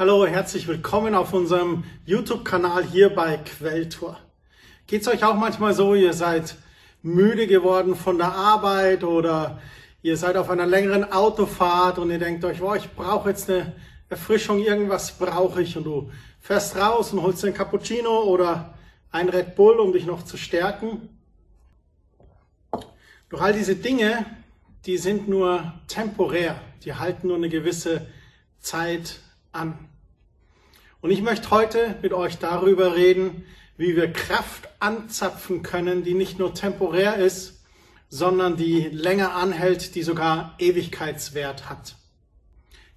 Hallo, herzlich willkommen auf unserem YouTube-Kanal hier bei Quelltor. Geht's euch auch manchmal so, ihr seid müde geworden von der Arbeit oder ihr seid auf einer längeren Autofahrt und ihr denkt euch, boah, ich brauche jetzt eine Erfrischung, irgendwas brauche ich und du fährst raus und holst einen Cappuccino oder ein Red Bull, um dich noch zu stärken. Doch all diese Dinge, die sind nur temporär, die halten nur eine gewisse Zeit an. Und ich möchte heute mit euch darüber reden, wie wir Kraft anzapfen können, die nicht nur temporär ist, sondern die länger anhält, die sogar Ewigkeitswert hat.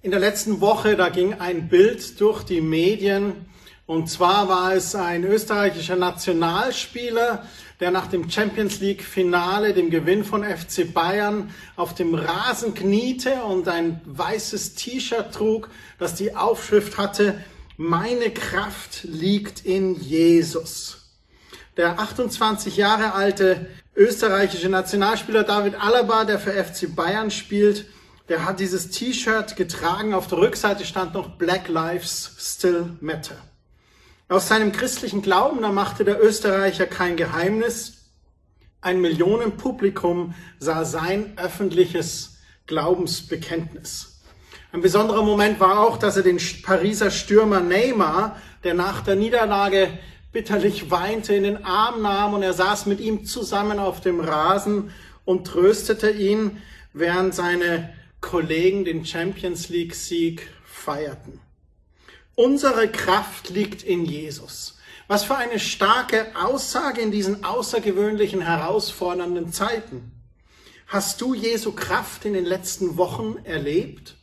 In der letzten Woche, da ging ein Bild durch die Medien, und zwar war es ein österreichischer Nationalspieler, der nach dem Champions League Finale, dem Gewinn von FC Bayern, auf dem Rasen kniete und ein weißes T-Shirt trug, das die Aufschrift hatte, meine Kraft liegt in Jesus. Der 28 Jahre alte österreichische Nationalspieler David Alaba, der für FC Bayern spielt, der hat dieses T-Shirt getragen. Auf der Rückseite stand noch Black Lives Still Matter. Aus seinem christlichen Glauben, da machte der Österreicher kein Geheimnis. Ein Millionenpublikum sah sein öffentliches Glaubensbekenntnis. Ein besonderer Moment war auch, dass er den Pariser Stürmer Neymar, der nach der Niederlage bitterlich weinte, in den Arm nahm und er saß mit ihm zusammen auf dem Rasen und tröstete ihn, während seine Kollegen den Champions League Sieg feierten. Unsere Kraft liegt in Jesus. Was für eine starke Aussage in diesen außergewöhnlichen, herausfordernden Zeiten. Hast du Jesu Kraft in den letzten Wochen erlebt?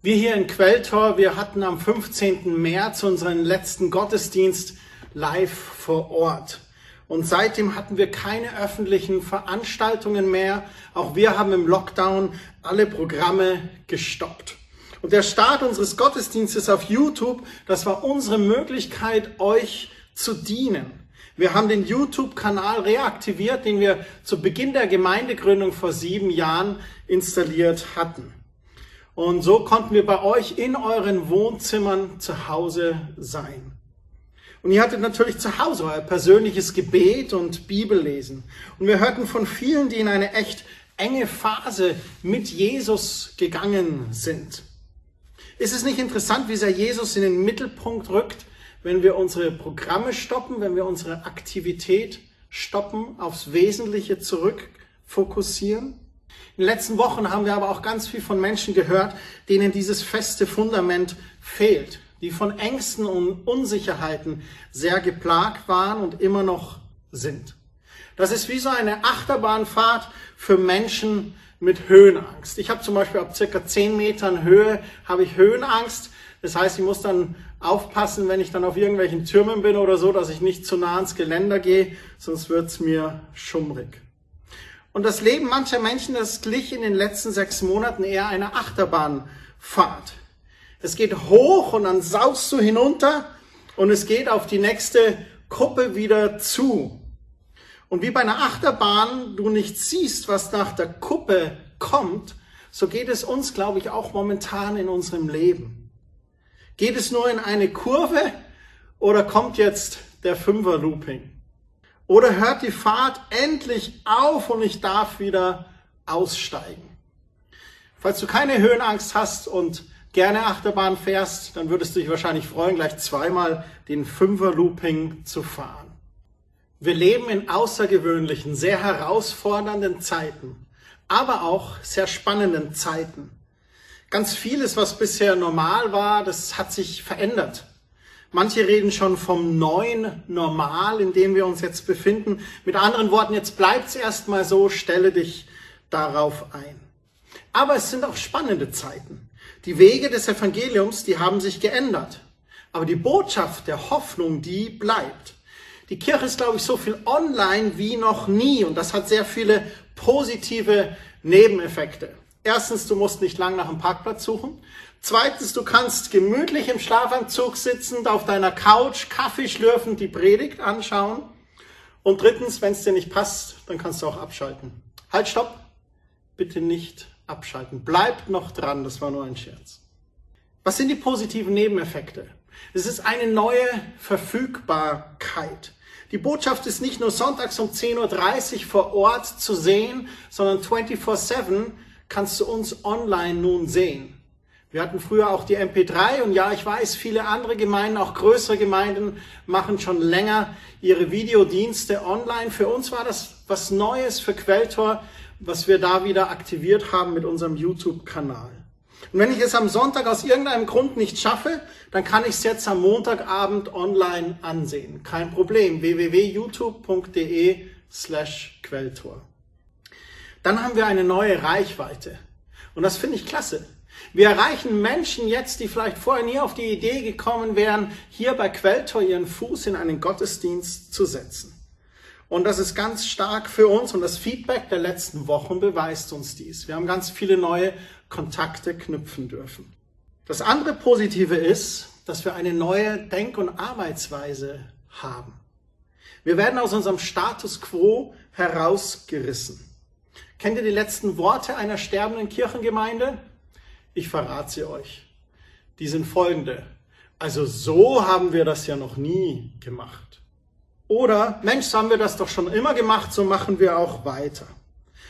Wir hier in Quelltor, wir hatten am 15. März unseren letzten Gottesdienst live vor Ort. Und seitdem hatten wir keine öffentlichen Veranstaltungen mehr. Auch wir haben im Lockdown alle Programme gestoppt. Und der Start unseres Gottesdienstes auf YouTube, das war unsere Möglichkeit, euch zu dienen. Wir haben den YouTube-Kanal reaktiviert, den wir zu Beginn der Gemeindegründung vor sieben Jahren installiert hatten. Und so konnten wir bei euch in euren Wohnzimmern zu Hause sein. Und ihr hattet natürlich zu Hause euer persönliches Gebet und Bibellesen. Und wir hörten von vielen, die in eine echt enge Phase mit Jesus gegangen sind. Ist es nicht interessant, wie sehr Jesus in den Mittelpunkt rückt, wenn wir unsere Programme stoppen, wenn wir unsere Aktivität stoppen, aufs Wesentliche zurück fokussieren? In den letzten Wochen haben wir aber auch ganz viel von Menschen gehört, denen dieses feste Fundament fehlt, die von Ängsten und Unsicherheiten sehr geplagt waren und immer noch sind. Das ist wie so eine Achterbahnfahrt für Menschen mit Höhenangst. Ich habe zum Beispiel ab circa 10 Metern Höhe habe ich Höhenangst. Das heißt, ich muss dann aufpassen, wenn ich dann auf irgendwelchen Türmen bin oder so, dass ich nicht zu nah ans Geländer gehe, sonst wird's mir schummrig. Und das Leben mancher Menschen, das glich in den letzten sechs Monaten eher einer Achterbahnfahrt. Es geht hoch und dann saust du hinunter und es geht auf die nächste Kuppe wieder zu. Und wie bei einer Achterbahn du nicht siehst, was nach der Kuppe kommt, so geht es uns, glaube ich, auch momentan in unserem Leben. Geht es nur in eine Kurve oder kommt jetzt der Fünfer-Looping? Oder hört die Fahrt endlich auf und ich darf wieder aussteigen? Falls du keine Höhenangst hast und gerne Achterbahn fährst, dann würdest du dich wahrscheinlich freuen, gleich zweimal den Fünfer-Looping zu fahren. Wir leben in außergewöhnlichen, sehr herausfordernden Zeiten, aber auch sehr spannenden Zeiten. Ganz vieles, was bisher normal war, das hat sich verändert. Manche reden schon vom neuen Normal, in dem wir uns jetzt befinden. Mit anderen Worten, jetzt bleibt's erstmal so, stelle dich darauf ein. Aber es sind auch spannende Zeiten. Die Wege des Evangeliums, die haben sich geändert. Aber die Botschaft der Hoffnung, die bleibt. Die Kirche ist, glaube ich, so viel online wie noch nie und das hat sehr viele positive Nebeneffekte. Erstens, du musst nicht lang nach einem Parkplatz suchen. Zweitens, du kannst gemütlich im Schlafanzug sitzend auf deiner Couch, Kaffee schlürfend die Predigt anschauen. Und drittens, wenn es dir nicht passt, dann kannst du auch abschalten. Halt, stopp! Bitte nicht abschalten. Bleibt noch dran, das war nur ein Scherz. Was sind die positiven Nebeneffekte? Es ist eine neue Verfügbarkeit. Die Botschaft ist nicht nur sonntags um 10.30 Uhr vor Ort zu sehen, sondern 24-7 kannst du uns online nun sehen. Wir hatten früher auch die MP3 und ja, ich weiß, viele andere Gemeinden, auch größere Gemeinden, machen schon länger ihre Videodienste online. Für uns war das was Neues für Quelltor, was wir da wieder aktiviert haben mit unserem YouTube-Kanal. Und wenn ich es am Sonntag aus irgendeinem Grund nicht schaffe, dann kann ich es jetzt am Montagabend online ansehen. Kein Problem. www.youtube.de slash Quelltor. Dann haben wir eine neue Reichweite. Und das finde ich klasse. Wir erreichen Menschen jetzt, die vielleicht vorher nie auf die Idee gekommen wären, hier bei Quelltor ihren Fuß in einen Gottesdienst zu setzen. Und das ist ganz stark für uns und das Feedback der letzten Wochen beweist uns dies. Wir haben ganz viele neue Kontakte knüpfen dürfen. Das andere Positive ist, dass wir eine neue Denk- und Arbeitsweise haben. Wir werden aus unserem Status quo herausgerissen. Kennt ihr die letzten Worte einer sterbenden Kirchengemeinde? Ich verrate sie euch. Die sind folgende. Also so haben wir das ja noch nie gemacht. Oder, Mensch, haben wir das doch schon immer gemacht, so machen wir auch weiter.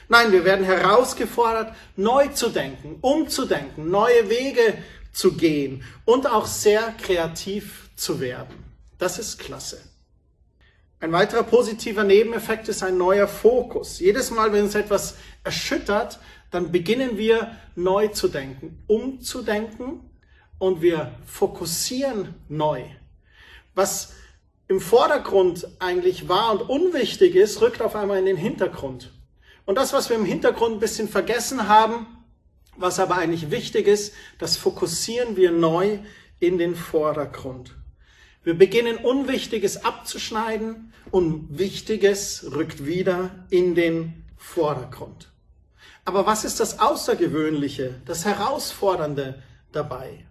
Nein, wir werden herausgefordert, neu zu denken, umzudenken, neue Wege zu gehen und auch sehr kreativ zu werden. Das ist klasse. Ein weiterer positiver Nebeneffekt ist ein neuer Fokus. Jedes Mal, wenn uns etwas erschüttert, dann beginnen wir neu zu denken, umzudenken und wir fokussieren neu. Was im Vordergrund eigentlich war und unwichtig ist, rückt auf einmal in den Hintergrund. Und das, was wir im Hintergrund ein bisschen vergessen haben, was aber eigentlich wichtig ist, das fokussieren wir neu in den Vordergrund. Wir beginnen Unwichtiges abzuschneiden und Wichtiges rückt wieder in den Vordergrund. Aber was ist das Außergewöhnliche, das Herausfordernde dabei?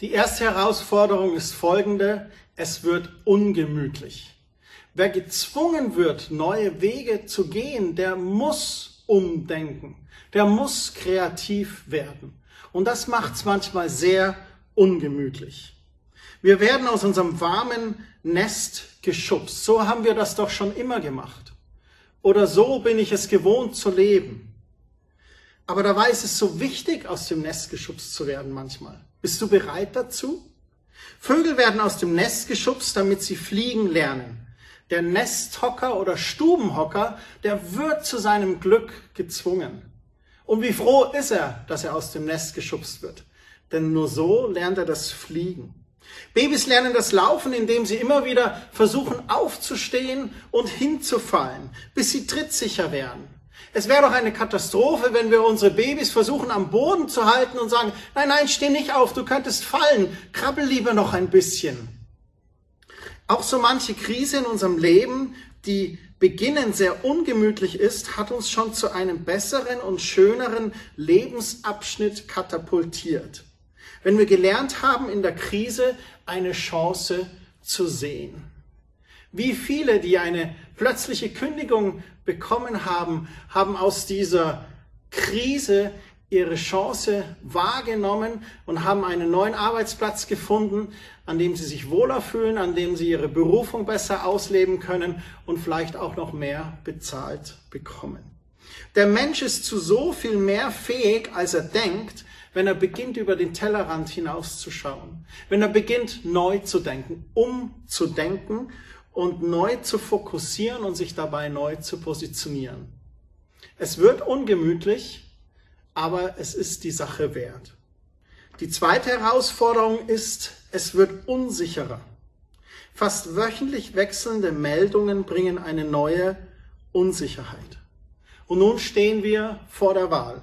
Die erste Herausforderung ist folgende, es wird ungemütlich. Wer gezwungen wird, neue Wege zu gehen, der muss umdenken, der muss kreativ werden. Und das macht es manchmal sehr ungemütlich. Wir werden aus unserem warmen Nest geschubst. So haben wir das doch schon immer gemacht. Oder so bin ich es gewohnt zu leben. Aber dabei ist es so wichtig, aus dem Nest geschubst zu werden manchmal. Bist du bereit dazu? Vögel werden aus dem Nest geschubst, damit sie fliegen lernen. Der Nesthocker oder Stubenhocker, der wird zu seinem Glück gezwungen. Und wie froh ist er, dass er aus dem Nest geschubst wird. Denn nur so lernt er das Fliegen. Babys lernen das Laufen, indem sie immer wieder versuchen aufzustehen und hinzufallen, bis sie trittsicher werden. Es wäre doch eine Katastrophe, wenn wir unsere Babys versuchen am Boden zu halten und sagen, nein, nein, steh nicht auf, du könntest fallen, krabbel lieber noch ein bisschen. Auch so manche Krise in unserem Leben, die beginnend sehr ungemütlich ist, hat uns schon zu einem besseren und schöneren Lebensabschnitt katapultiert. Wenn wir gelernt haben, in der Krise eine Chance zu sehen. Wie viele, die eine plötzliche Kündigung bekommen haben, haben aus dieser Krise ihre Chance wahrgenommen und haben einen neuen Arbeitsplatz gefunden, an dem sie sich wohler fühlen, an dem sie ihre Berufung besser ausleben können und vielleicht auch noch mehr bezahlt bekommen. Der Mensch ist zu so viel mehr fähig, als er denkt, wenn er beginnt, über den Tellerrand hinauszuschauen, wenn er beginnt, neu zu denken, umzudenken und neu zu fokussieren und sich dabei neu zu positionieren. Es wird ungemütlich, aber es ist die Sache wert. Die zweite Herausforderung ist, es wird unsicherer. Fast wöchentlich wechselnde Meldungen bringen eine neue Unsicherheit. Und nun stehen wir vor der Wahl.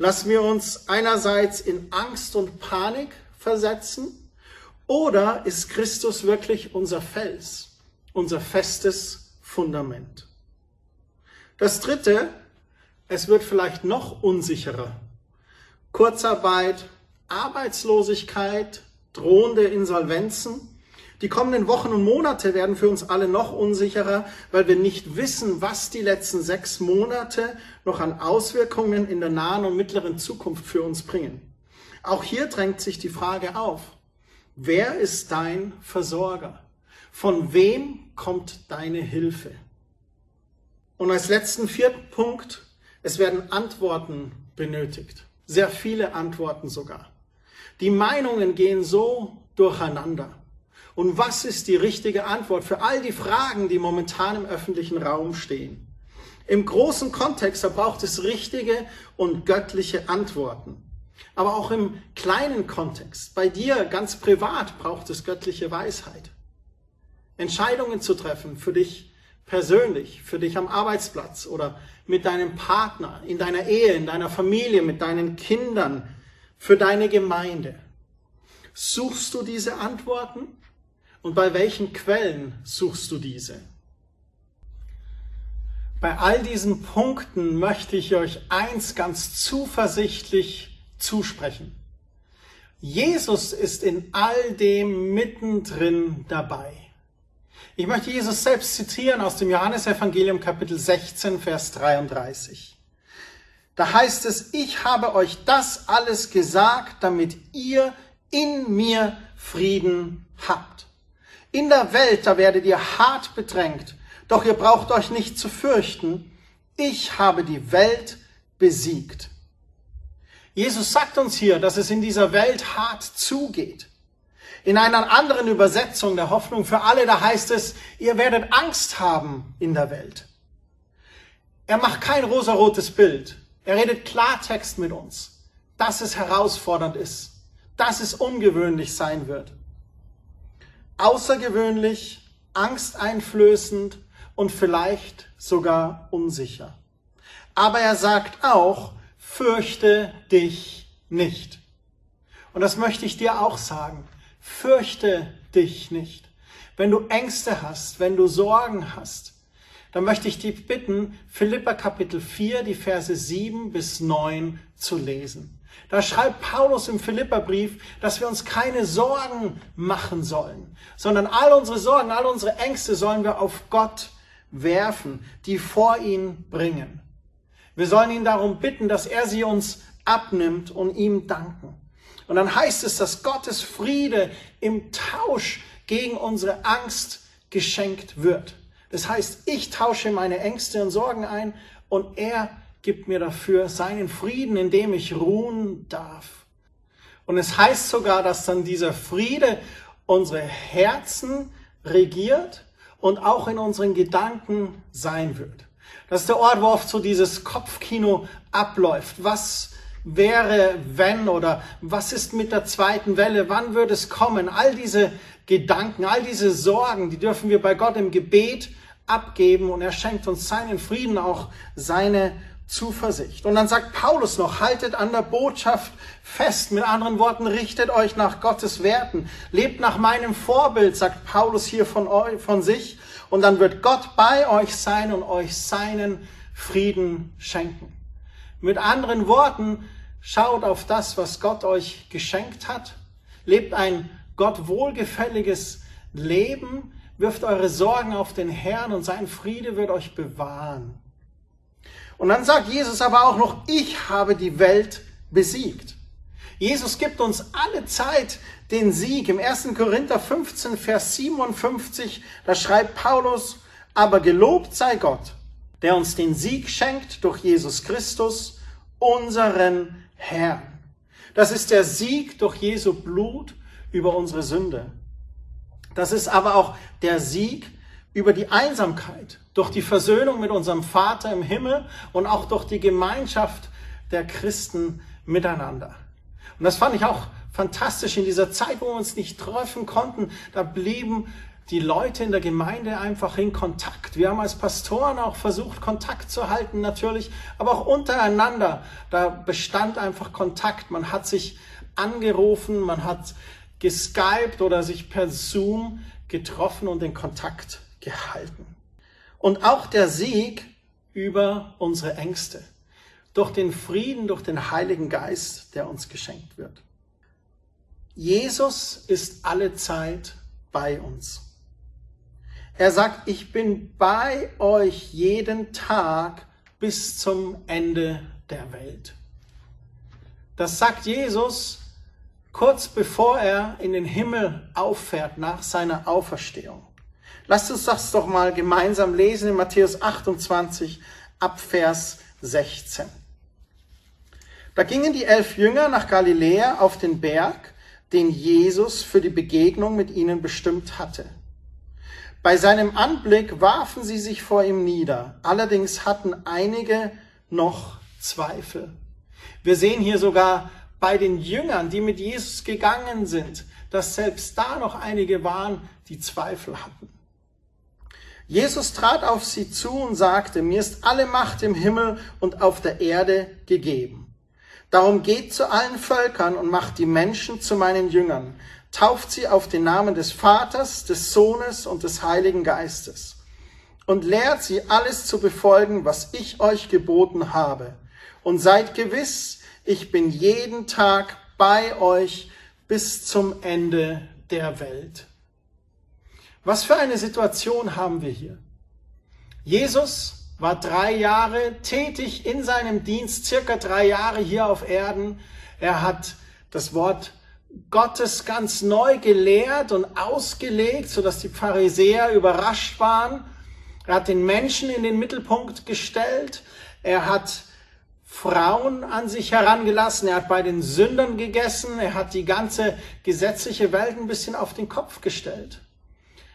Lassen wir uns einerseits in Angst und Panik versetzen oder ist Christus wirklich unser Fels? unser festes Fundament. Das dritte, es wird vielleicht noch unsicherer. Kurzarbeit, Arbeitslosigkeit, drohende Insolvenzen. Die kommenden Wochen und Monate werden für uns alle noch unsicherer, weil wir nicht wissen, was die letzten sechs Monate noch an Auswirkungen in der nahen und mittleren Zukunft für uns bringen. Auch hier drängt sich die Frage auf, wer ist dein Versorger? Von wem kommt deine Hilfe? Und als letzten vierten Punkt, es werden Antworten benötigt. Sehr viele Antworten sogar. Die Meinungen gehen so durcheinander. Und was ist die richtige Antwort für all die Fragen, die momentan im öffentlichen Raum stehen? Im großen Kontext, da braucht es richtige und göttliche Antworten. Aber auch im kleinen Kontext, bei dir ganz privat, braucht es göttliche Weisheit. Entscheidungen zu treffen für dich persönlich, für dich am Arbeitsplatz oder mit deinem Partner, in deiner Ehe, in deiner Familie, mit deinen Kindern, für deine Gemeinde. Suchst du diese Antworten? Und bei welchen Quellen suchst du diese? Bei all diesen Punkten möchte ich euch eins ganz zuversichtlich zusprechen. Jesus ist in all dem mittendrin dabei. Ich möchte Jesus selbst zitieren aus dem Johannesevangelium Kapitel 16, Vers 33. Da heißt es, ich habe euch das alles gesagt, damit ihr in mir Frieden habt. In der Welt, da werdet ihr hart bedrängt, doch ihr braucht euch nicht zu fürchten. Ich habe die Welt besiegt. Jesus sagt uns hier, dass es in dieser Welt hart zugeht. In einer anderen Übersetzung der Hoffnung für alle, da heißt es, ihr werdet Angst haben in der Welt. Er macht kein rosarotes Bild. Er redet Klartext mit uns, dass es herausfordernd ist, dass es ungewöhnlich sein wird. Außergewöhnlich, angsteinflößend und vielleicht sogar unsicher. Aber er sagt auch, fürchte dich nicht. Und das möchte ich dir auch sagen. Fürchte dich nicht. Wenn du Ängste hast, wenn du Sorgen hast, dann möchte ich dich bitten, Philippa Kapitel 4, die Verse 7 bis 9 zu lesen. Da schreibt Paulus im Philipperbrief, dass wir uns keine Sorgen machen sollen, sondern all unsere Sorgen, all unsere Ängste sollen wir auf Gott werfen, die vor ihn bringen. Wir sollen ihn darum bitten, dass er sie uns abnimmt und ihm danken. Und dann heißt es, dass Gottes Friede im Tausch gegen unsere Angst geschenkt wird. Das heißt, ich tausche meine Ängste und Sorgen ein und er gibt mir dafür seinen Frieden, in dem ich ruhen darf. Und es heißt sogar, dass dann dieser Friede unsere Herzen regiert und auch in unseren Gedanken sein wird. Das ist der Ort, wo oft so dieses Kopfkino abläuft. Was wäre, wenn oder was ist mit der zweiten Welle? Wann wird es kommen? All diese Gedanken, all diese Sorgen, die dürfen wir bei Gott im Gebet abgeben und er schenkt uns seinen Frieden, auch seine Zuversicht. Und dann sagt Paulus noch, haltet an der Botschaft fest. Mit anderen Worten, richtet euch nach Gottes Werten. Lebt nach meinem Vorbild, sagt Paulus hier von, euch, von sich. Und dann wird Gott bei euch sein und euch seinen Frieden schenken. Mit anderen Worten, schaut auf das, was Gott euch geschenkt hat. Lebt ein Gott wohlgefälliges Leben wirft eure Sorgen auf den Herrn und sein Friede wird euch bewahren. Und dann sagt Jesus aber auch noch, ich habe die Welt besiegt. Jesus gibt uns alle Zeit den Sieg. Im 1. Korinther 15, Vers 57, da schreibt Paulus, aber gelobt sei Gott, der uns den Sieg schenkt durch Jesus Christus, unseren Herrn. Das ist der Sieg durch Jesu Blut über unsere Sünde. Das ist aber auch der Sieg über die Einsamkeit, durch die Versöhnung mit unserem Vater im Himmel und auch durch die Gemeinschaft der Christen miteinander. Und das fand ich auch fantastisch in dieser Zeit, wo wir uns nicht treffen konnten. Da blieben die Leute in der Gemeinde einfach in Kontakt. Wir haben als Pastoren auch versucht, Kontakt zu halten, natürlich, aber auch untereinander. Da bestand einfach Kontakt. Man hat sich angerufen, man hat geskypt oder sich per Zoom getroffen und den Kontakt gehalten. Und auch der Sieg über unsere Ängste. Durch den Frieden, durch den Heiligen Geist, der uns geschenkt wird. Jesus ist alle Zeit bei uns. Er sagt, ich bin bei euch jeden Tag bis zum Ende der Welt. Das sagt Jesus kurz bevor er in den Himmel auffährt nach seiner Auferstehung. Lasst uns das doch mal gemeinsam lesen in Matthäus 28 ab Vers 16. Da gingen die elf Jünger nach Galiläa auf den Berg, den Jesus für die Begegnung mit ihnen bestimmt hatte. Bei seinem Anblick warfen sie sich vor ihm nieder. Allerdings hatten einige noch Zweifel. Wir sehen hier sogar bei den Jüngern, die mit Jesus gegangen sind, dass selbst da noch einige waren, die Zweifel hatten. Jesus trat auf sie zu und sagte, mir ist alle Macht im Himmel und auf der Erde gegeben. Darum geht zu allen Völkern und macht die Menschen zu meinen Jüngern tauft sie auf den Namen des Vaters, des Sohnes und des Heiligen Geistes und lehrt sie alles zu befolgen, was ich euch geboten habe. Und seid gewiss, ich bin jeden Tag bei euch bis zum Ende der Welt. Was für eine Situation haben wir hier? Jesus war drei Jahre tätig in seinem Dienst, circa drei Jahre hier auf Erden. Er hat das Wort Gottes ganz neu gelehrt und ausgelegt, sodass die Pharisäer überrascht waren. Er hat den Menschen in den Mittelpunkt gestellt. Er hat Frauen an sich herangelassen. Er hat bei den Sündern gegessen. Er hat die ganze gesetzliche Welt ein bisschen auf den Kopf gestellt.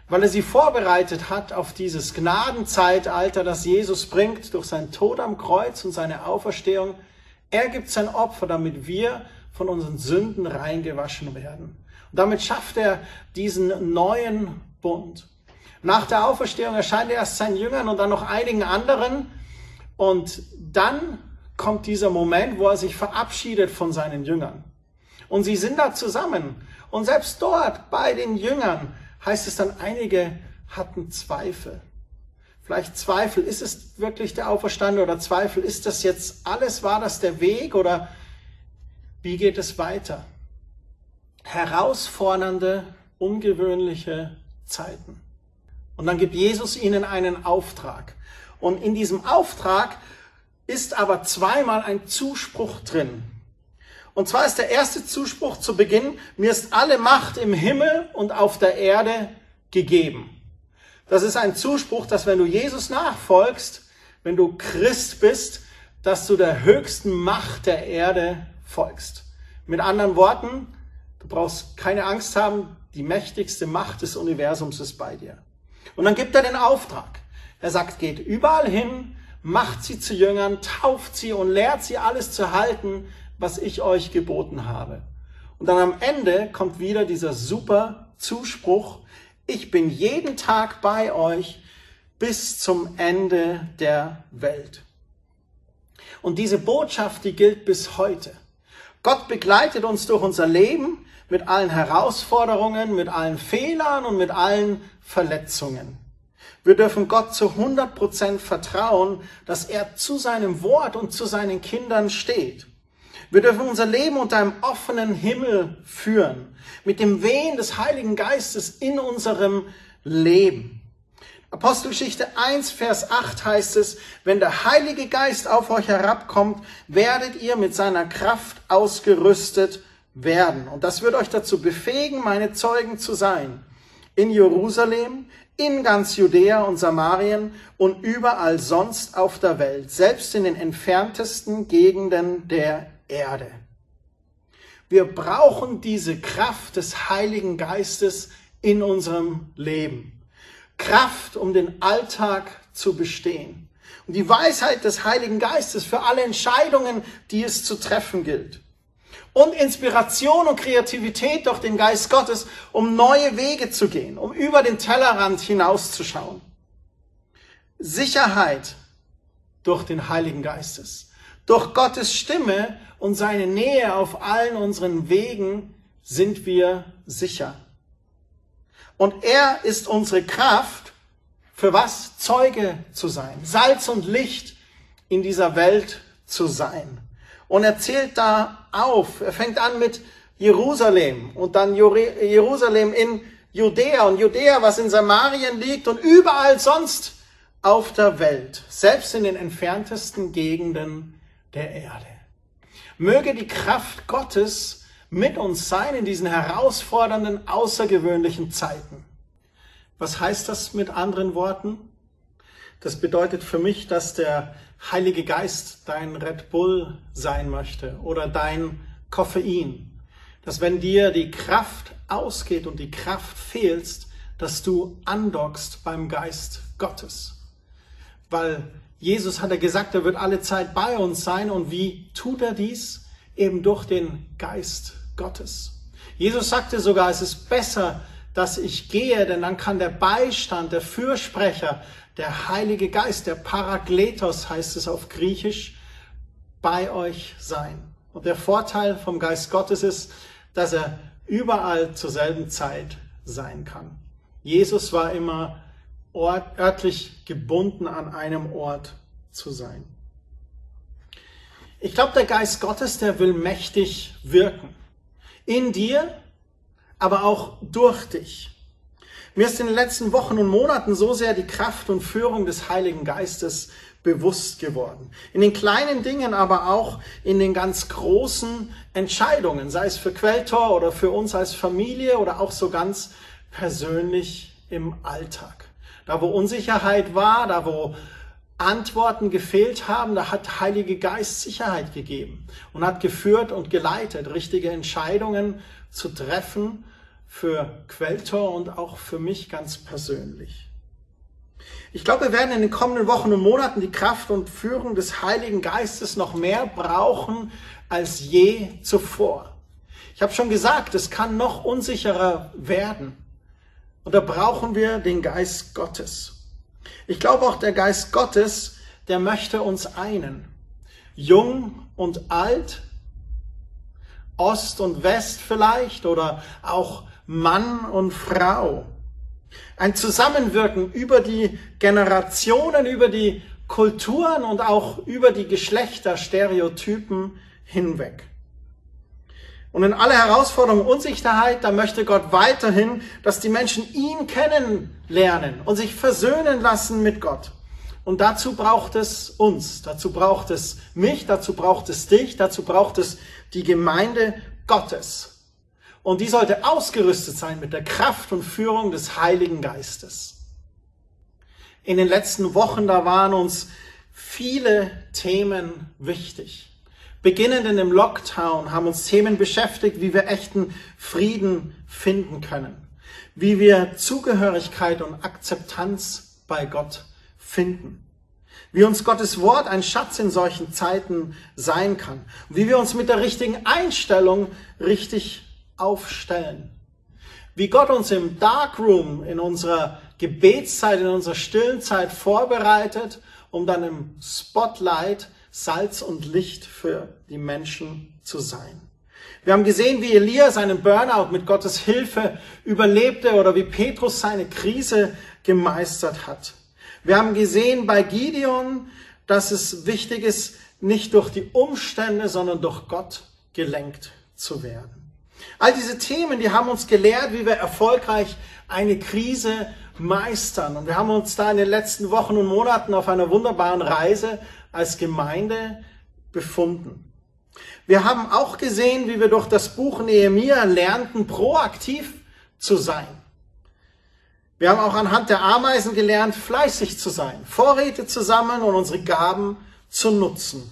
Weil er sie vorbereitet hat auf dieses Gnadenzeitalter, das Jesus bringt durch seinen Tod am Kreuz und seine Auferstehung. Er gibt sein Opfer, damit wir von unseren Sünden reingewaschen werden. Und damit schafft er diesen neuen Bund. Nach der Auferstehung erscheint er erst seinen Jüngern und dann noch einigen anderen. Und dann kommt dieser Moment, wo er sich verabschiedet von seinen Jüngern. Und sie sind da zusammen. Und selbst dort bei den Jüngern heißt es dann, einige hatten Zweifel. Vielleicht Zweifel, ist es wirklich der Auferstandene oder Zweifel, ist das jetzt alles, war das der Weg oder wie geht es weiter? Herausfordernde, ungewöhnliche Zeiten. Und dann gibt Jesus ihnen einen Auftrag. Und in diesem Auftrag ist aber zweimal ein Zuspruch drin. Und zwar ist der erste Zuspruch zu Beginn, mir ist alle Macht im Himmel und auf der Erde gegeben. Das ist ein Zuspruch, dass wenn du Jesus nachfolgst, wenn du Christ bist, dass du der höchsten Macht der Erde folgst. Mit anderen Worten, du brauchst keine Angst haben, die mächtigste Macht des Universums ist bei dir. Und dann gibt er den Auftrag. Er sagt, geht überall hin, macht sie zu Jüngern, tauft sie und lehrt sie alles zu halten, was ich euch geboten habe. Und dann am Ende kommt wieder dieser super Zuspruch, ich bin jeden Tag bei euch bis zum Ende der Welt. Und diese Botschaft, die gilt bis heute. Gott begleitet uns durch unser Leben mit allen Herausforderungen, mit allen Fehlern und mit allen Verletzungen. Wir dürfen Gott zu 100 Prozent vertrauen, dass er zu seinem Wort und zu seinen Kindern steht. Wir dürfen unser Leben unter einem offenen Himmel führen, mit dem Wehen des Heiligen Geistes in unserem Leben. Apostelgeschichte 1, Vers 8 heißt es, wenn der Heilige Geist auf euch herabkommt, werdet ihr mit seiner Kraft ausgerüstet werden. Und das wird euch dazu befähigen, meine Zeugen zu sein. In Jerusalem, in ganz Judäa und Samarien und überall sonst auf der Welt, selbst in den entferntesten Gegenden der Erde. Wir brauchen diese Kraft des Heiligen Geistes in unserem Leben. Kraft, um den Alltag zu bestehen. Und die Weisheit des Heiligen Geistes für alle Entscheidungen, die es zu treffen gilt. Und Inspiration und Kreativität durch den Geist Gottes, um neue Wege zu gehen, um über den Tellerrand hinauszuschauen. Sicherheit durch den Heiligen Geistes. Durch Gottes Stimme und seine Nähe auf allen unseren Wegen sind wir sicher. Und er ist unsere Kraft, für was? Zeuge zu sein, Salz und Licht in dieser Welt zu sein. Und er zählt da auf. Er fängt an mit Jerusalem und dann Jerusalem in Judäa und Judäa, was in Samarien liegt und überall sonst auf der Welt, selbst in den entferntesten Gegenden der Erde. Möge die Kraft Gottes mit uns sein in diesen herausfordernden, außergewöhnlichen Zeiten. Was heißt das mit anderen Worten? Das bedeutet für mich, dass der Heilige Geist dein Red Bull sein möchte oder dein Koffein. Dass wenn dir die Kraft ausgeht und die Kraft fehlst, dass du andockst beim Geist Gottes. Weil Jesus hat er gesagt, er wird alle Zeit bei uns sein. Und wie tut er dies? Eben durch den Geist Gottes. Jesus sagte sogar, es ist besser, dass ich gehe, denn dann kann der Beistand, der Fürsprecher, der Heilige Geist, der Parakletos heißt es auf Griechisch, bei euch sein. Und der Vorteil vom Geist Gottes ist, dass er überall zur selben Zeit sein kann. Jesus war immer ort, örtlich gebunden an einem Ort zu sein. Ich glaube, der Geist Gottes, der will mächtig wirken. In dir, aber auch durch dich. Mir ist in den letzten Wochen und Monaten so sehr die Kraft und Führung des Heiligen Geistes bewusst geworden. In den kleinen Dingen, aber auch in den ganz großen Entscheidungen, sei es für Quelltor oder für uns als Familie oder auch so ganz persönlich im Alltag. Da, wo Unsicherheit war, da, wo Antworten gefehlt haben, da hat Heilige Geist Sicherheit gegeben und hat geführt und geleitet, richtige Entscheidungen zu treffen für Quelltor und auch für mich ganz persönlich. Ich glaube, wir werden in den kommenden Wochen und Monaten die Kraft und Führung des Heiligen Geistes noch mehr brauchen als je zuvor. Ich habe schon gesagt, es kann noch unsicherer werden. Und da brauchen wir den Geist Gottes. Ich glaube auch der Geist Gottes, der möchte uns einen. Jung und alt, Ost und West vielleicht oder auch Mann und Frau. Ein Zusammenwirken über die Generationen, über die Kulturen und auch über die Geschlechterstereotypen hinweg. Und in aller Herausforderung und Unsicherheit, da möchte Gott weiterhin, dass die Menschen ihn kennenlernen und sich versöhnen lassen mit Gott. Und dazu braucht es uns, dazu braucht es mich, dazu braucht es dich, dazu braucht es die Gemeinde Gottes. Und die sollte ausgerüstet sein mit der Kraft und Führung des Heiligen Geistes. In den letzten Wochen, da waren uns viele Themen wichtig. Beginnend in dem Lockdown haben uns Themen beschäftigt, wie wir echten Frieden finden können, wie wir Zugehörigkeit und Akzeptanz bei Gott finden, wie uns Gottes Wort ein Schatz in solchen Zeiten sein kann, wie wir uns mit der richtigen Einstellung richtig aufstellen, wie Gott uns im Darkroom in unserer Gebetszeit, in unserer stillen Zeit vorbereitet, um dann im Spotlight Salz und Licht für die Menschen zu sein. Wir haben gesehen, wie Elia seinen Burnout mit Gottes Hilfe überlebte oder wie Petrus seine Krise gemeistert hat. Wir haben gesehen bei Gideon, dass es wichtig ist, nicht durch die Umstände, sondern durch Gott gelenkt zu werden. All diese Themen, die haben uns gelehrt, wie wir erfolgreich eine Krise meistern. Und wir haben uns da in den letzten Wochen und Monaten auf einer wunderbaren Reise als Gemeinde befunden. Wir haben auch gesehen, wie wir durch das Buch Nehemia lernten, proaktiv zu sein. Wir haben auch anhand der Ameisen gelernt, fleißig zu sein, Vorräte zu sammeln und unsere Gaben zu nutzen.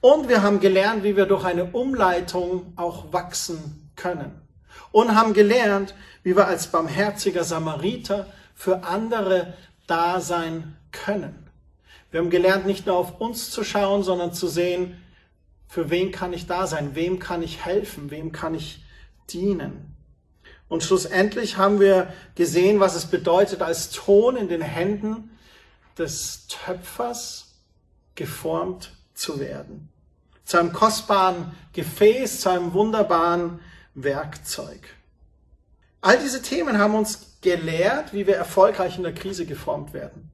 Und wir haben gelernt, wie wir durch eine Umleitung auch wachsen können. Und haben gelernt, wie wir als barmherziger Samariter für andere da sein können. Wir haben gelernt, nicht nur auf uns zu schauen, sondern zu sehen, für wen kann ich da sein, wem kann ich helfen, wem kann ich dienen. Und schlussendlich haben wir gesehen, was es bedeutet, als Ton in den Händen des Töpfers geformt zu werden. Zu einem kostbaren Gefäß, zu einem wunderbaren Werkzeug. All diese Themen haben uns gelehrt, wie wir erfolgreich in der Krise geformt werden.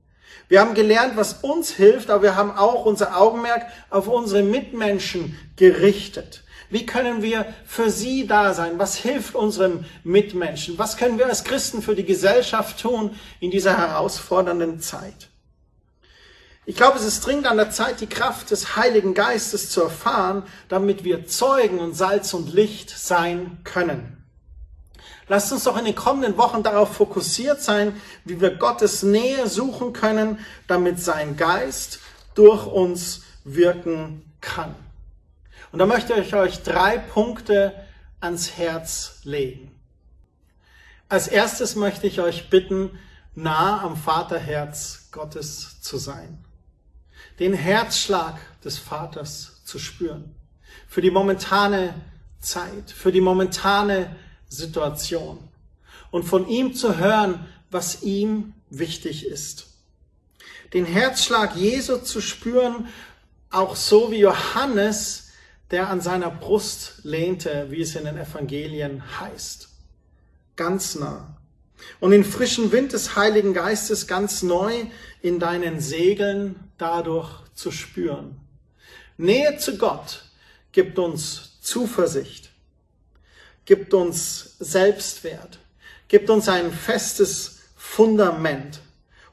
Wir haben gelernt, was uns hilft, aber wir haben auch unser Augenmerk auf unsere Mitmenschen gerichtet. Wie können wir für sie da sein? Was hilft unserem Mitmenschen? Was können wir als Christen für die Gesellschaft tun in dieser herausfordernden Zeit? Ich glaube, es ist dringend an der Zeit, die Kraft des Heiligen Geistes zu erfahren, damit wir Zeugen und Salz und Licht sein können. Lasst uns doch in den kommenden Wochen darauf fokussiert sein, wie wir Gottes Nähe suchen können, damit sein Geist durch uns wirken kann. Und da möchte ich euch drei Punkte ans Herz legen. Als erstes möchte ich euch bitten, nah am Vaterherz Gottes zu sein den Herzschlag des Vaters zu spüren. Für die momentane Zeit, für die momentane Situation. Und von ihm zu hören, was ihm wichtig ist. Den Herzschlag Jesu zu spüren, auch so wie Johannes, der an seiner Brust lehnte, wie es in den Evangelien heißt. Ganz nah. Und den frischen Wind des Heiligen Geistes ganz neu in deinen Segeln dadurch zu spüren. Nähe zu Gott gibt uns Zuversicht, gibt uns Selbstwert, gibt uns ein festes Fundament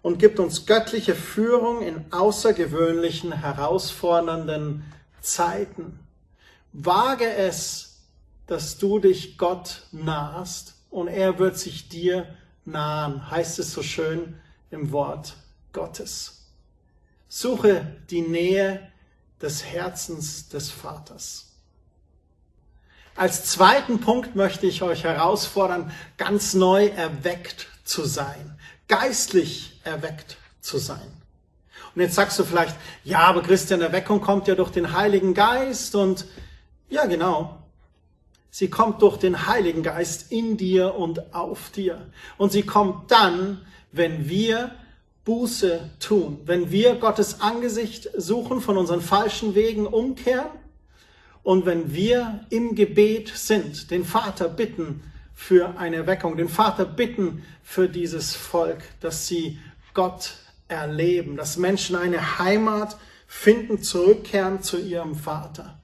und gibt uns göttliche Führung in außergewöhnlichen, herausfordernden Zeiten. Wage es, dass du dich Gott nahst und er wird sich dir nahen, heißt es so schön im Wort Gottes. Suche die Nähe des Herzens des Vaters. Als zweiten Punkt möchte ich euch herausfordern, ganz neu erweckt zu sein, geistlich erweckt zu sein. Und jetzt sagst du vielleicht, ja, aber Christian, Erweckung kommt ja durch den Heiligen Geist und ja, genau. Sie kommt durch den Heiligen Geist in dir und auf dir. Und sie kommt dann, wenn wir Buße tun, wenn wir Gottes Angesicht suchen, von unseren falschen Wegen umkehren und wenn wir im Gebet sind, den Vater bitten für eine Erweckung, den Vater bitten für dieses Volk, dass sie Gott erleben, dass Menschen eine Heimat finden, zurückkehren zu ihrem Vater.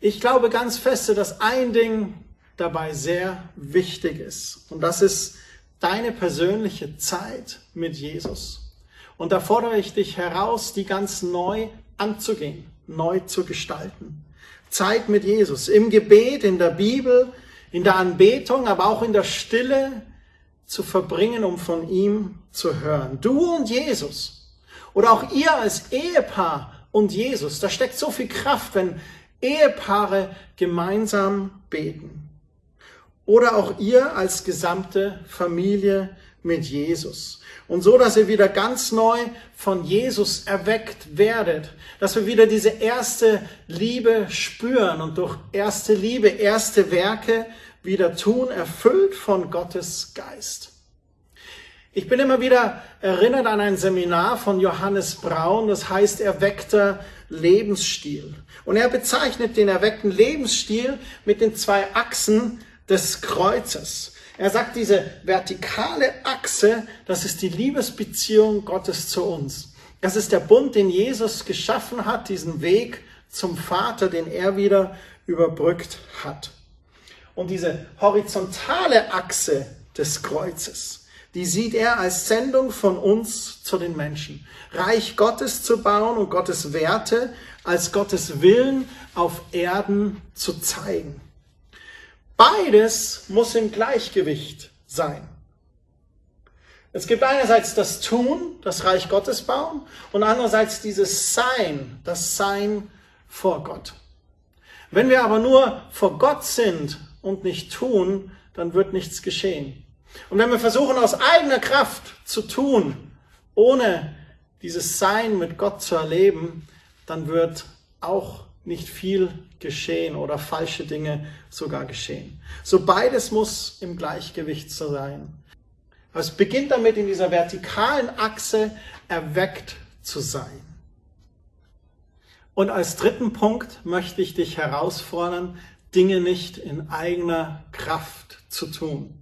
Ich glaube ganz feste, dass ein Ding dabei sehr wichtig ist und das ist deine persönliche Zeit mit Jesus. Und da fordere ich dich heraus, die ganz neu anzugehen, neu zu gestalten. Zeit mit Jesus, im Gebet, in der Bibel, in der Anbetung, aber auch in der Stille zu verbringen, um von ihm zu hören. Du und Jesus. Oder auch ihr als Ehepaar und Jesus. Da steckt so viel Kraft, wenn Ehepaare gemeinsam beten oder auch ihr als gesamte Familie mit Jesus. Und so, dass ihr wieder ganz neu von Jesus erweckt werdet, dass wir wieder diese erste Liebe spüren und durch erste Liebe, erste Werke wieder tun, erfüllt von Gottes Geist. Ich bin immer wieder erinnert an ein Seminar von Johannes Braun, das heißt erweckter Lebensstil. Und er bezeichnet den erweckten Lebensstil mit den zwei Achsen des Kreuzes. Er sagt, diese vertikale Achse, das ist die Liebesbeziehung Gottes zu uns. Das ist der Bund, den Jesus geschaffen hat, diesen Weg zum Vater, den er wieder überbrückt hat. Und diese horizontale Achse des Kreuzes, die sieht er als Sendung von uns zu den Menschen. Reich Gottes zu bauen und Gottes Werte als Gottes Willen auf Erden zu zeigen. Beides muss im Gleichgewicht sein. Es gibt einerseits das Tun, das Reich Gottes bauen, und andererseits dieses Sein, das Sein vor Gott. Wenn wir aber nur vor Gott sind und nicht tun, dann wird nichts geschehen. Und wenn wir versuchen, aus eigener Kraft zu tun, ohne dieses Sein mit Gott zu erleben, dann wird auch nicht viel geschehen oder falsche Dinge sogar geschehen. So beides muss im Gleichgewicht sein. es beginnt damit, in dieser vertikalen Achse erweckt zu sein. Und als dritten Punkt möchte ich dich herausfordern, Dinge nicht in eigener Kraft zu tun.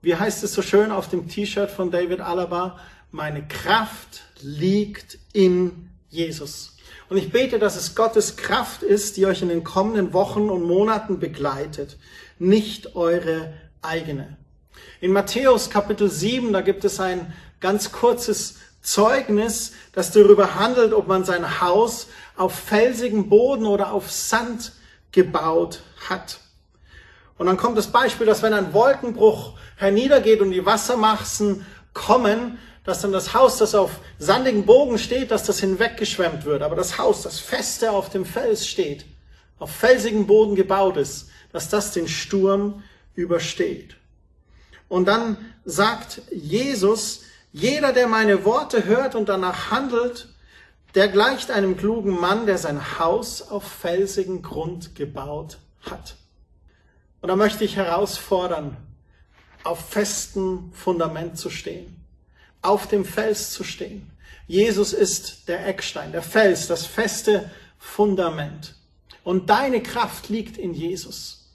Wie heißt es so schön auf dem T-Shirt von David Alaba? Meine Kraft liegt in Jesus. Und ich bete, dass es Gottes Kraft ist, die euch in den kommenden Wochen und Monaten begleitet, nicht eure eigene. In Matthäus Kapitel 7, da gibt es ein ganz kurzes Zeugnis, das darüber handelt, ob man sein Haus auf felsigem Boden oder auf Sand gebaut hat. Und dann kommt das Beispiel, dass wenn ein Wolkenbruch herniedergeht und die Wassermassen kommen, dass dann das Haus, das auf sandigen Bogen steht, dass das hinweggeschwemmt wird. Aber das Haus, das feste auf dem Fels steht, auf felsigem Boden gebaut ist, dass das den Sturm übersteht. Und dann sagt Jesus, jeder, der meine Worte hört und danach handelt, der gleicht einem klugen Mann, der sein Haus auf felsigen Grund gebaut hat. Und da möchte ich herausfordern, auf festem Fundament zu stehen auf dem Fels zu stehen. Jesus ist der Eckstein, der Fels, das feste Fundament. Und deine Kraft liegt in Jesus.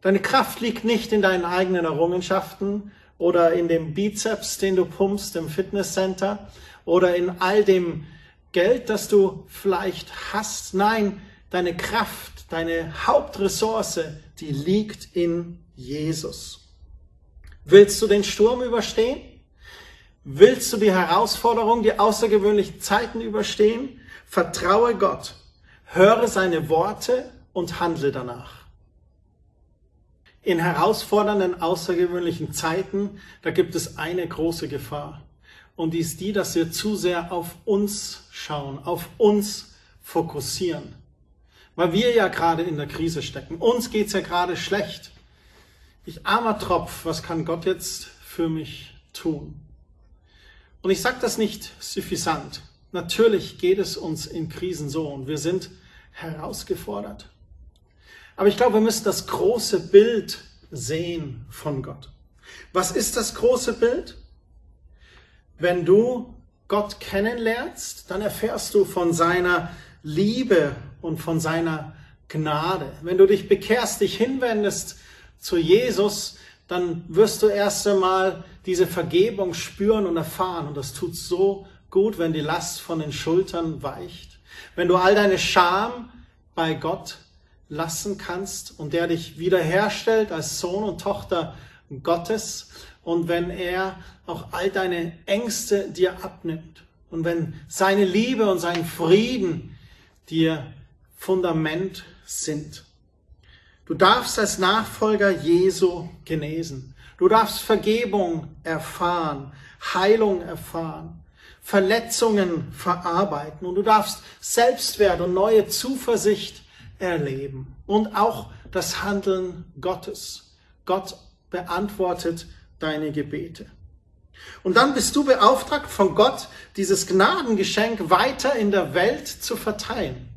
Deine Kraft liegt nicht in deinen eigenen Errungenschaften oder in dem Bizeps, den du pumpst im Fitnesscenter oder in all dem Geld, das du vielleicht hast. Nein, deine Kraft, deine Hauptressource, die liegt in Jesus. Willst du den Sturm überstehen? Willst du die Herausforderung, die außergewöhnlichen Zeiten überstehen? Vertraue Gott, höre seine Worte und handle danach. In herausfordernden, außergewöhnlichen Zeiten, da gibt es eine große Gefahr. Und die ist die, dass wir zu sehr auf uns schauen, auf uns fokussieren. Weil wir ja gerade in der Krise stecken. Uns geht's ja gerade schlecht. Ich armer Tropf, was kann Gott jetzt für mich tun? Und ich sage das nicht suffisant. Natürlich geht es uns in Krisen so und wir sind herausgefordert. Aber ich glaube, wir müssen das große Bild sehen von Gott. Was ist das große Bild? Wenn du Gott kennenlernst, dann erfährst du von seiner Liebe und von seiner Gnade. Wenn du dich bekehrst, dich hinwendest zu Jesus, dann wirst du erst einmal diese Vergebung spüren und erfahren. Und das tut so gut, wenn die Last von den Schultern weicht. Wenn du all deine Scham bei Gott lassen kannst und der dich wiederherstellt als Sohn und Tochter Gottes und wenn er auch all deine Ängste dir abnimmt und wenn seine Liebe und sein Frieden dir Fundament sind. Du darfst als Nachfolger Jesu genesen. Du darfst Vergebung erfahren, Heilung erfahren, Verletzungen verarbeiten und du darfst Selbstwert und neue Zuversicht erleben und auch das Handeln Gottes. Gott beantwortet deine Gebete. Und dann bist du beauftragt von Gott, dieses Gnadengeschenk weiter in der Welt zu verteilen.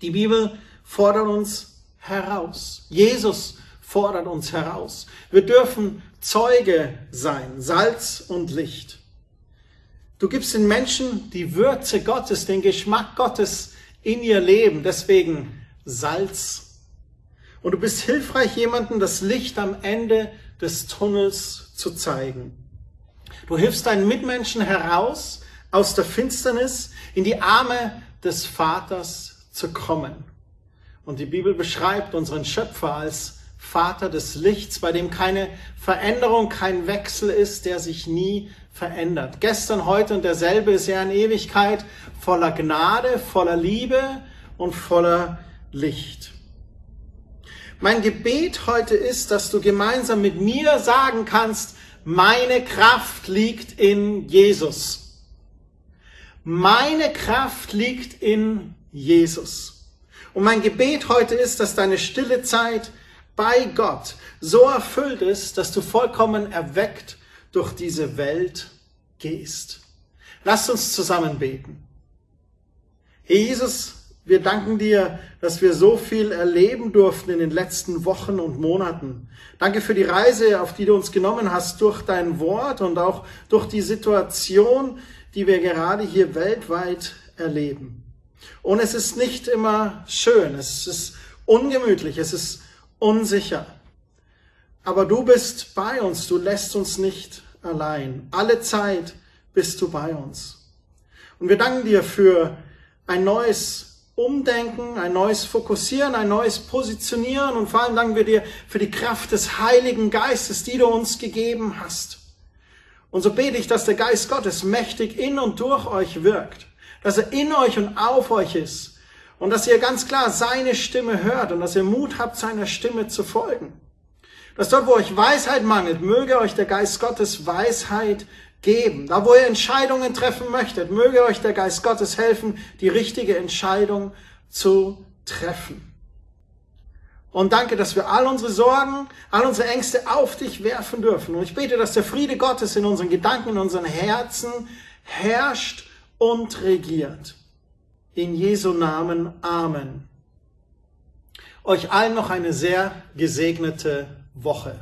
Die Bibel fordert uns heraus. Jesus fordert uns heraus. Wir dürfen Zeuge sein, Salz und Licht. Du gibst den Menschen die Würze Gottes, den Geschmack Gottes in ihr Leben, deswegen Salz. Und du bist hilfreich, jemandem das Licht am Ende des Tunnels zu zeigen. Du hilfst deinen Mitmenschen heraus aus der Finsternis in die Arme des Vaters zu kommen. Und die Bibel beschreibt unseren Schöpfer als Vater des Lichts, bei dem keine Veränderung, kein Wechsel ist, der sich nie verändert. Gestern, heute und derselbe ist er in Ewigkeit voller Gnade, voller Liebe und voller Licht. Mein Gebet heute ist, dass du gemeinsam mit mir sagen kannst, meine Kraft liegt in Jesus. Meine Kraft liegt in Jesus. Und mein Gebet heute ist, dass deine stille Zeit bei Gott so erfüllt ist, dass du vollkommen erweckt durch diese Welt gehst. Lass uns zusammen beten. Jesus, wir danken dir, dass wir so viel erleben durften in den letzten Wochen und Monaten. Danke für die Reise, auf die du uns genommen hast durch dein Wort und auch durch die Situation, die wir gerade hier weltweit erleben. Und es ist nicht immer schön, es ist ungemütlich, es ist unsicher. Aber du bist bei uns, du lässt uns nicht allein. Alle Zeit bist du bei uns. Und wir danken dir für ein neues Umdenken, ein neues Fokussieren, ein neues Positionieren und vor allem danken wir dir für die Kraft des Heiligen Geistes, die du uns gegeben hast. Und so bete ich, dass der Geist Gottes mächtig in und durch euch wirkt, dass er in euch und auf euch ist und dass ihr ganz klar seine Stimme hört und dass ihr Mut habt, seiner Stimme zu folgen. Dass dort, wo euch Weisheit mangelt, möge euch der Geist Gottes Weisheit geben. Da, wo ihr Entscheidungen treffen möchtet, möge euch der Geist Gottes helfen, die richtige Entscheidung zu treffen. Und danke, dass wir all unsere Sorgen, all unsere Ängste auf dich werfen dürfen. Und ich bete, dass der Friede Gottes in unseren Gedanken, in unseren Herzen herrscht und regiert. In Jesu Namen. Amen. Euch allen noch eine sehr gesegnete Woche.